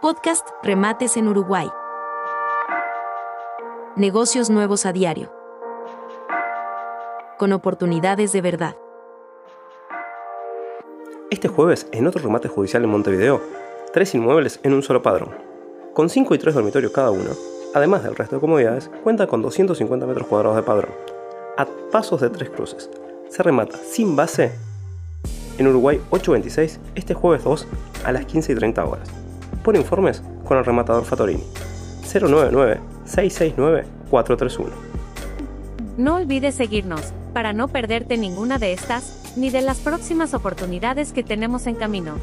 Podcast Remates en Uruguay. Negocios nuevos a diario. Con oportunidades de verdad. Este jueves, en otro remate judicial en Montevideo, tres inmuebles en un solo padrón. Con 5 y 3 dormitorios cada uno, además del resto de comodidades, cuenta con 250 metros cuadrados de padrón. A pasos de tres cruces. Se remata sin base en Uruguay 826 este jueves 2 a las 15 y 30 horas. Por informes con el rematador Fatorini. 099-669-431. No olvides seguirnos, para no perderte ninguna de estas, ni de las próximas oportunidades que tenemos en camino.